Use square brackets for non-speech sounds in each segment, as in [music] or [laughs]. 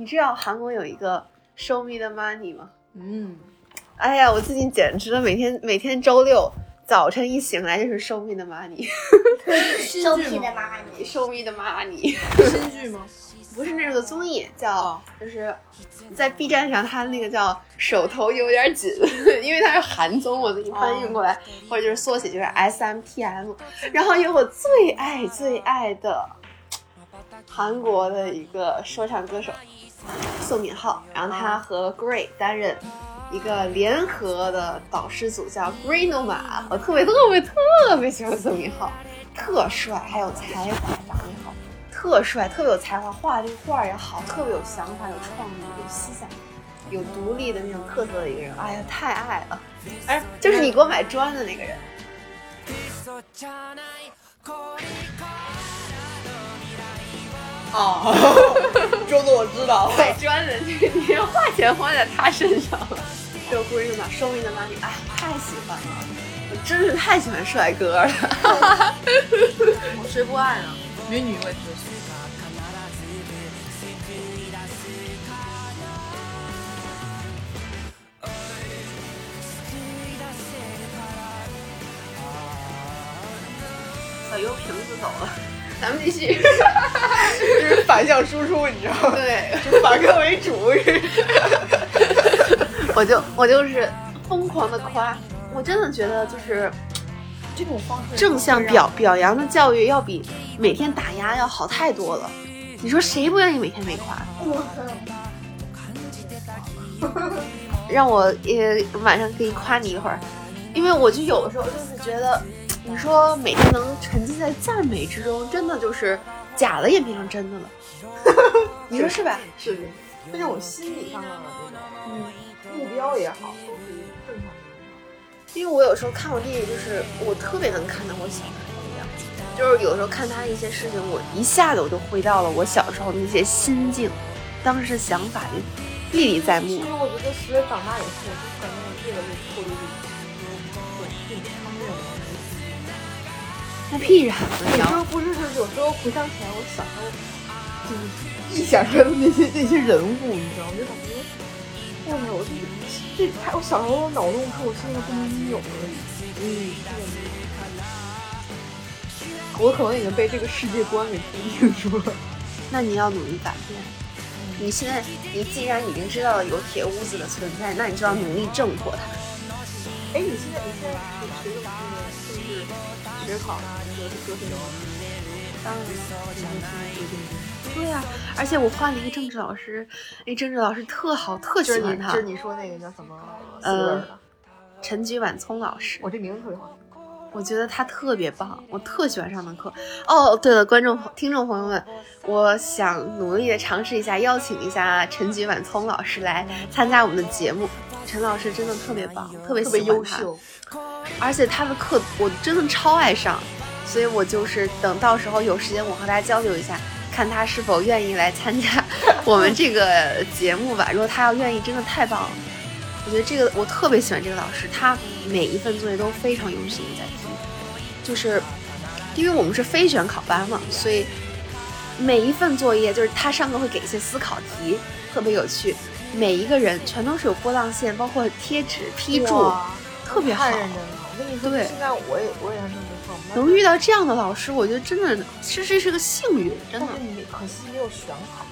你知道韩国有一个 Show Me the Money 吗？嗯，哎呀，我最近简直了，每天每天周六早晨一醒来就是 Show Me the Money，Show Me the Money，Show Me the Money，[laughs] 新剧 [laughs] [laughs] 吗？不是那个综艺，叫哦。就是在 B 站上，它那个叫手头有点紧，因为它是韩综，我给你翻译过来，或者就是缩写就是 S M P M，然后有我最爱最爱的韩国的一个说唱歌手宋敏浩，然后他和 Gray 担任一个联合的导师组，叫 Gray Noma。我特别特别特别喜欢宋敏浩，特帅，还有才华，长得也好，特帅，特别有才华，画这个画也好，特别有想法，有创意，有思想。有独立的那种特色的一个人，哎呀，太爱了！哎，就是你给我买砖的那个人，[laughs] 哦，[laughs] 周子我知道，买砖的，你你要花钱花在他身上了。就故意嘛，收命的妈咪，哎，太喜欢了，我真是太喜欢帅哥了。[laughs] 我谁不爱呢？美女我也特喜欢。小油瓶子走了，咱们继续。就是反向输出，你知道吗？对，就反客为主。[laughs] 我就我就是疯狂的夸，我真的觉得就是这种方式正向表表扬的教育要比每天打压要好太多了。你说谁不愿意每天被夸？让我也晚上可以夸你一会儿，因为我就有的时候就是觉得，你说每天能沉浸在赞美之中，真的就是假的也变成真的了。[laughs] 你说是吧？是的，就这种心理上的这个嗯目标也好，都是正常的。因为我有时候看我弟弟，就是我特别能看到我小时候的样子，就是有时候看他一些事情，我一下子我就回到了我小时候那些心境，当时想法就历历在目其。实我觉得随着长大以后，我就感觉我越来越脱离这种这种方面的那必然有时候不是，就是有时候回想起来，我小时候就是臆想着的那些那些人物，你知道吗？就感觉，哇塞，我这这还我小时候脑洞是我现在不能拥有的。嗯，我可能已经被这个世界观给固定住了。[laughs] 那你要努力改变。你现在，你既然已经知道了有铁屋子的存在，那你就要努力挣脱它。哎，你现在你现在是学的是是不是学考和和什么？当然，对呀、而且我换了一个政治老师，那政治老师特好，特喜欢他就。是你说那个叫什么？呃。陈菊晚聪老师，我这名字特别好听。我觉得他特别棒，我特喜欢上的课。哦，对了，观众朋听众朋友们，我想努力的尝试一下，邀请一下陈菊晚聪老师来参加我们的节目。陈老师真的特别棒，特别特别优秀，而且他的课我真的超爱上，所以我就是等到时候有时间，我和他交流一下，看他是否愿意来参加我们这个节目吧。如果他要愿意，真的太棒了。我觉得这个我特别喜欢这个老师，他每一份作业都非常用心在听，就是因为我们是非选考班嘛，所以每一份作业就是他上课会给一些思考题，特别有趣。每一个人全都是有波浪线，包括贴纸、批注，特别好太。认真了。我跟你说，对现在我也我也还这么上班，能遇到这样的老师，我觉得真的是这是个幸运，真的但。是你可惜没有选好，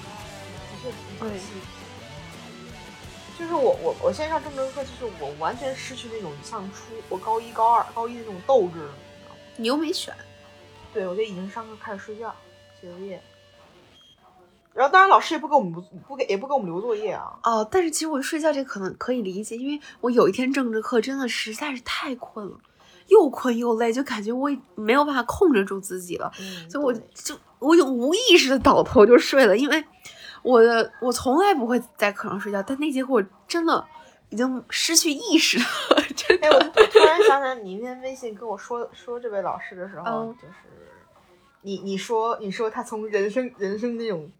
我觉得挺可惜。就是我我我现在上政治课，就是我完全失去那种像初我高一高二高一那种斗志了，你知道吗？你又没选，对，我就已经上课开始睡觉写作业，然后当然老师也不给我们不不给也不给我们留作业啊。哦，但是其实我睡觉这可能可以理解，因为我有一天政治课真的实在是太困了，又困又累，就感觉我没有办法控制住自己了，嗯所以我就我有无意识的倒头就睡了，因为我的我从来不会在课上睡觉，但那节课我真的已经失去意识了，真哎，我的。我突然想起来，你那天微信跟我说说这位老师的时候，嗯就是你你说你说他从人生人生那种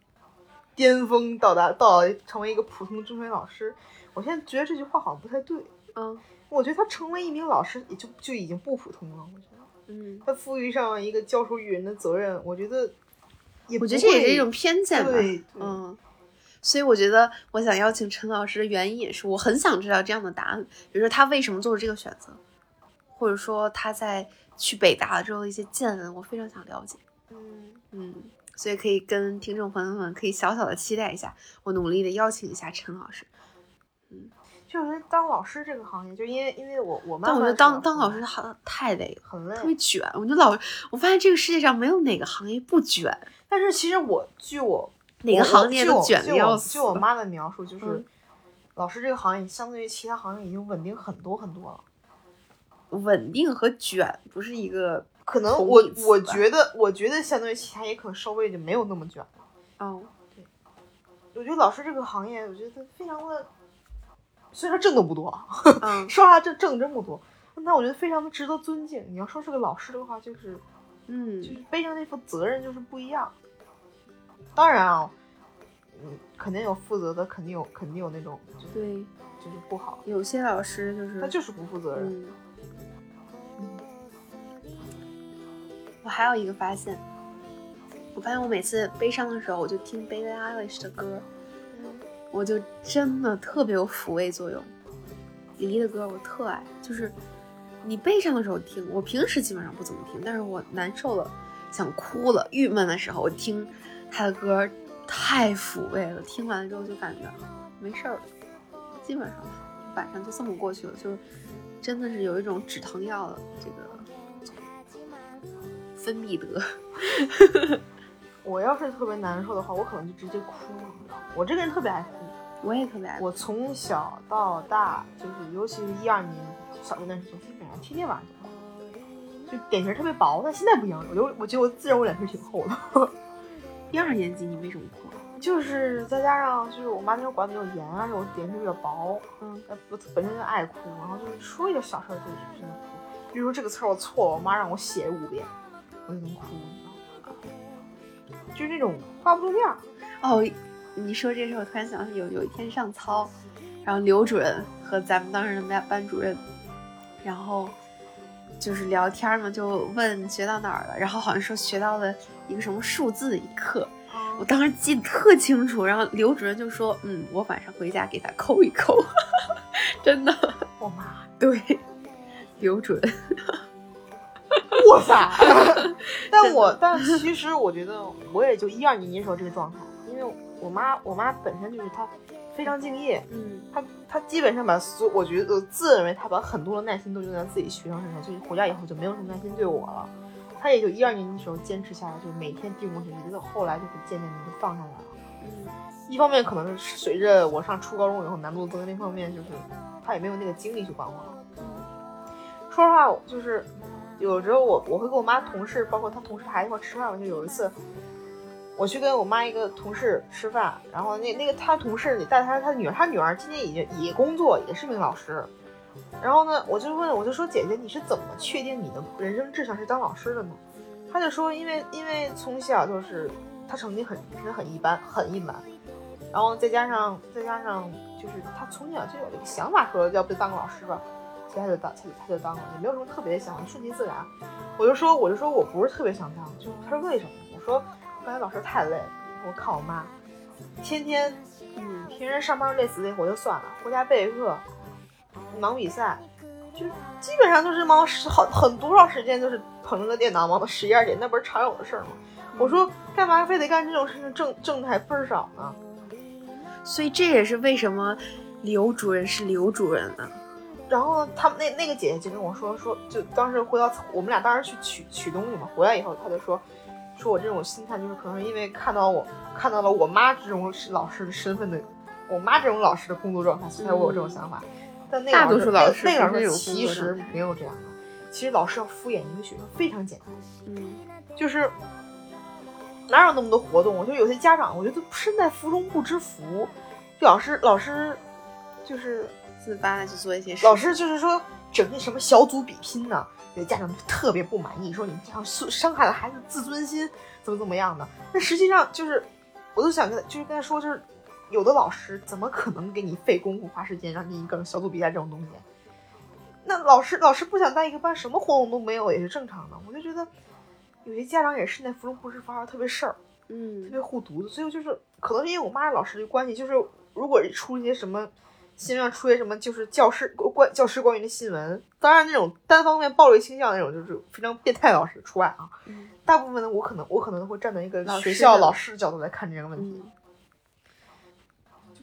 巅峰到达到成为一个普通中学老师，我现在觉得这句话好像不太对。嗯我觉得他成为一名老师也就就已经不普通了。我觉得嗯，他赋予上一个教书育人的责任，我觉得也我觉得这也是一种偏见吧。对对嗯，所以我觉得我想邀请陈老师的原因也是，我很想知道这样的答案，比如说他为什么做出这个选择，或者说他在去北大之后的一些见闻，我非常想了解。嗯，嗯，所以可以跟听众朋友们可以小小的期待一下，我努力的邀请一下陈老师。嗯就我觉得当老师这个行业，就因为因为我我妈妈但我觉得当当老师师好太累了，很累特，别卷。我觉得老，我发现这个世界上没有哪个行业不卷，但是其实我据我哪个行业都卷的要死。据我妈的描述，就是、嗯老师这个行业相对于其他行业已经稳定很多很多了。稳定和卷不是一个可能我我觉得，我觉得相对于其他也可能稍微就没有那么卷了。哦，我觉得老师这个行业，我觉得非常的，虽然挣的不多啊，嗯 [laughs] 说实话挣挣的真不多，但我觉得非常的值得尊敬。你要说是个老师的话，就是嗯就嗯是背上那份责任就是不一样。当然啊，嗯，肯定有负责的，肯定有肯定有那种就是对，就是不好，有些老师就是他就是不负责任。嗯。我还有一个发现，我发现我每次悲伤的时候，我就听 Billie Eilish 的歌，我就真的特别有抚慰作用。李毅的歌我特爱，就是你悲伤的时候听，我平时基本上不怎么听，但是我难受了、想哭了、郁闷的时候，我听他的歌太抚慰了。听完了之后就感觉没事儿了，基本上晚上就这么过去了，就是真的是有一种止疼药的这个分必得。[laughs] 我要是特别难受的话，我可能就直接哭。你知道吗我这个人特别爱哭，我也特别爱哭，我从小到大，就是尤其是一二年小学那时候，基本上天天晚上都哭，就脸皮特别薄。但现在不一样了，我就我觉得我自认我脸皮挺厚的。[laughs] 一二年级你为什么哭？就是再加上就是我妈那时候管的比较严而且，我脸皮比较薄，嗯，呃，我本身就爱哭，然后就是说一点小事儿就是真的哭。比如说这个词儿我错了，我妈让我写五遍，我就能哭？就是那种话不住面儿。哦，你说这事，我突然想起有有一天上操，然后刘主任和咱们当时的班班主任，然后就是聊天嘛，就问学到哪儿了，然后好像说学到了一个什么数字的一课，我当时记得特清楚，然后刘主任就说，嗯，我晚上回家给他抠一抠，[laughs] 真的，我妈，对，刘主任，哇塞！[laughs] 但我但其实我觉得我也就一二年级时候这个状态，因为我妈我妈本身就是她非常敬业，嗯她她基本上把所我觉得我自认为她把很多的耐心都用在自己学生身上，就是回家以后就没有什么耐心对我了。她也就一二年级的时候坚持下来，就是每天盯过去，直到后来就是渐渐的就放下来了。嗯一方面可能是随着我上初高中以后难度增加，另一方面就是她也没有那个精力去管我了。说实话，就是有时候我我会跟我妈同事，包括她同事还一块吃饭我。就有一次，我去跟我妈一个同事吃饭，然后那那个她同事带她她女儿，她女儿今年已经也工作，也是名老师。然后呢，我就问，我就说姐姐，你是怎么确定你的人生志向是当老师的呢？她就说，因为因为从小就是她成绩很真的很一般，很一般。然后再加上再加上就是她从小就有一个想法，说要不当个老师吧。他就当，他就他就当了，也没有什么特别的想法，顺其自然。我就说，我就说我不是特别想当，就他说为什么？我说刚才老师太累了，我看我妈，天天，嗯，平时上班累死累活就算了，回家备课，忙比赛，就基本上就是忙十好很多少时间就是捧着个电脑忙到十一二点，那不是常有的事儿吗？我说干嘛非得干这种事情，挣挣的还倍儿少呢？所以这也是为什么刘主任是刘主任呢？然后他们那那个姐姐就跟我说说，就当时回到我们俩当时去取取东西嘛，回来以后她就说，说我这种心态就是可能是因为看到我看到了我妈这种是老师的身份的，我妈这种老师的工作状态，所以才会有这种想法。但那个大多数老师那个老师不是这种工其实没有这样的，其实老师要敷衍一个学生非常简单，嗯就是哪有那么多活动？我觉得有些家长，我觉得身在福中不知福，就老师老师就是自发的去做一些事。老师就是说整个什么小组比拼呢，有的家长就特别不满意，说你这样伤伤害了孩子自尊心，怎么怎么样的。那实际上就是，我都想跟他就是跟他说，就是有的老师怎么可能给你费功夫花时间让你一个小组比赛这种东西？那老师老师不想带一个班，什么活动都没有也是正常的。我就觉得有些家长也是在福中不知福，还特别事儿。特嗯别护犊子，所以就是可能是因为我妈是老师的关系，就是如果出一些什么新闻上出现什么就是教师关教师关于的新闻，当然那种单方面暴力倾向那种就是非常变态老师除外啊，嗯大部分的我可能我可能会站在一个学校老师的角度来看这个问题，嗯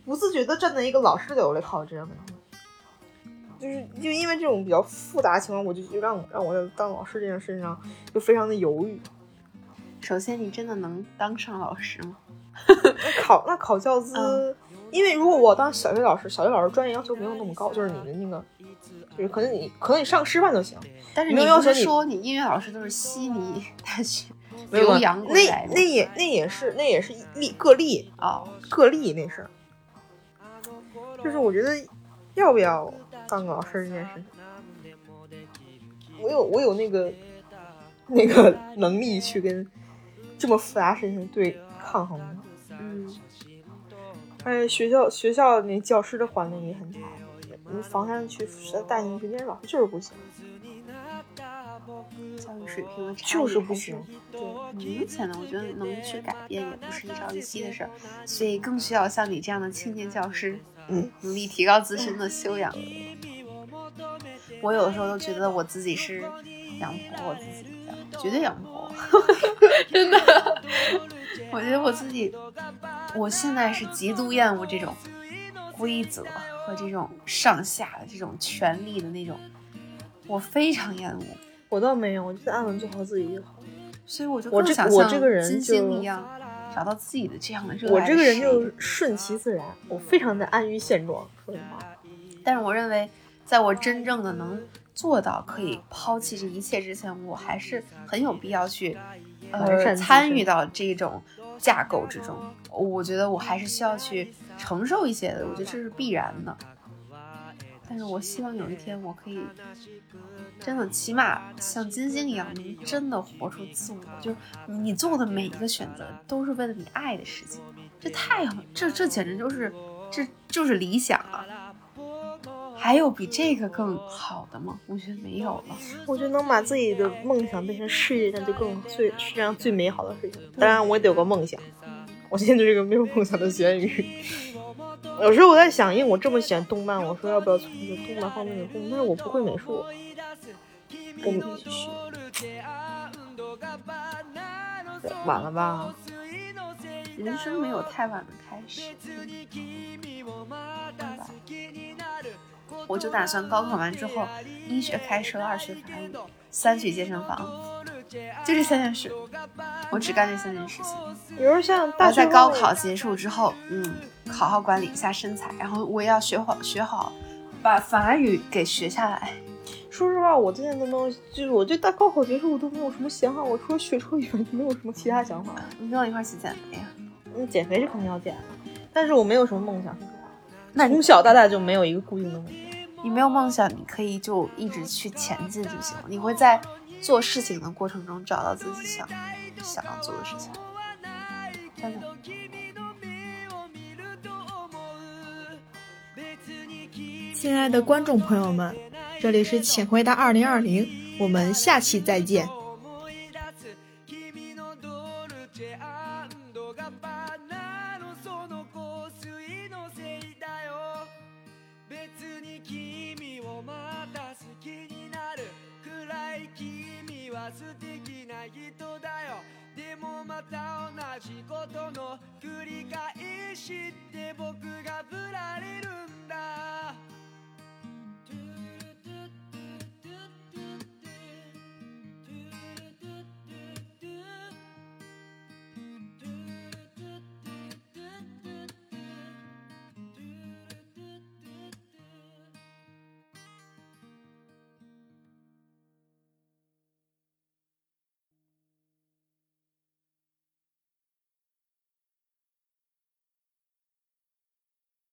不自觉的站在一个老师的角度来考虑这个问题。就是就因为这种比较复杂的情况，我就就让我让我在当老师这件事情上就非常的犹豫。首先，你真的能当上老师吗？那考那考教资，嗯因为如果我当小学老师，小学老师专业要求没有那么高，就是你的那个，就是可能你可能你上师范就行，但是没你要求你说你音乐老师都是悉尼大学 [laughs] 没有留洋过那来的那也那也是那也是例个例哦，个例那是，就是我觉得要不要当个老师这件事情，我有我有那个那个能力去跟这么复杂事情对抗衡吗？嗯而且学校学校那教师的环境也很差，你房山区带进去那些老师就是不行，教育水平的差异就是不行。对，很明显的，我觉得能去改变也不是一朝一夕的事儿，所以更需要像你这样的青年教师，嗯，努力提高自身的修养。我有的时候都觉得我自己是养不活我自己的，绝对养不活我，[laughs] 真的。[laughs] 我觉得我自己，我现在是极度厌恶这种规则和这种上下的这种权力的那种，我非常厌恶。我倒没有，我就安稳做好自己就好。所以我就我这我这个人金就星一样，找到自己的这样的热爱我这个人就顺其自然，我非常的安于现状。说实话，但是我认为，在我真正的能做到可以抛弃这一切之前，我还是很有必要去呃参与到这种架构之中。我觉得我还是需要去承受一些的，我觉得这是必然的。但是我希望有一天我可以真的，起码像金星一样，能真的活出自我。就是你做的每一个选择，都是为了你爱的事情。这太好，这这简直就是这就是理想啊！还有比这个更好的吗？我觉得没有了。我觉得能把自己的梦想变成事业，那就更最世界上最美好的事情。当然，我也得有个梦想。我现在就是个没有梦想的咸鱼。有时候我在想，因为我这么喜欢动漫，我说要不要从事动漫方面的工作？但是我不会美术，我们去学，晚了吧？人生没有太晚的开始，对吧？我就打算高考完之后，一学开车，二学法语，三去健身房，就这三件事，我只干这三件事情。比如像大学在高考结束之后，嗯，好好管理一下身材，然后我也要学好学好，把法语给学下来。说实话，我最近都没有，就是我对大高考结束我都没有什么想法，我除了学车以外没有什么其他想法。你跟我一块儿一起减肥呀？嗯，减肥是肯定要减的，但是我没有什么梦想。那你从小到大就没有一个固定的梦想。你没有梦想，你可以就一直去前进就行了。你会在做事情的过程中找到自己想想要做的事情，真的。亲爱的观众朋友们，这里是《请回答二零二零》，我们下期再见。素敵な人だよ。でもまた同じことの繰り返しって僕がぶられるんだ。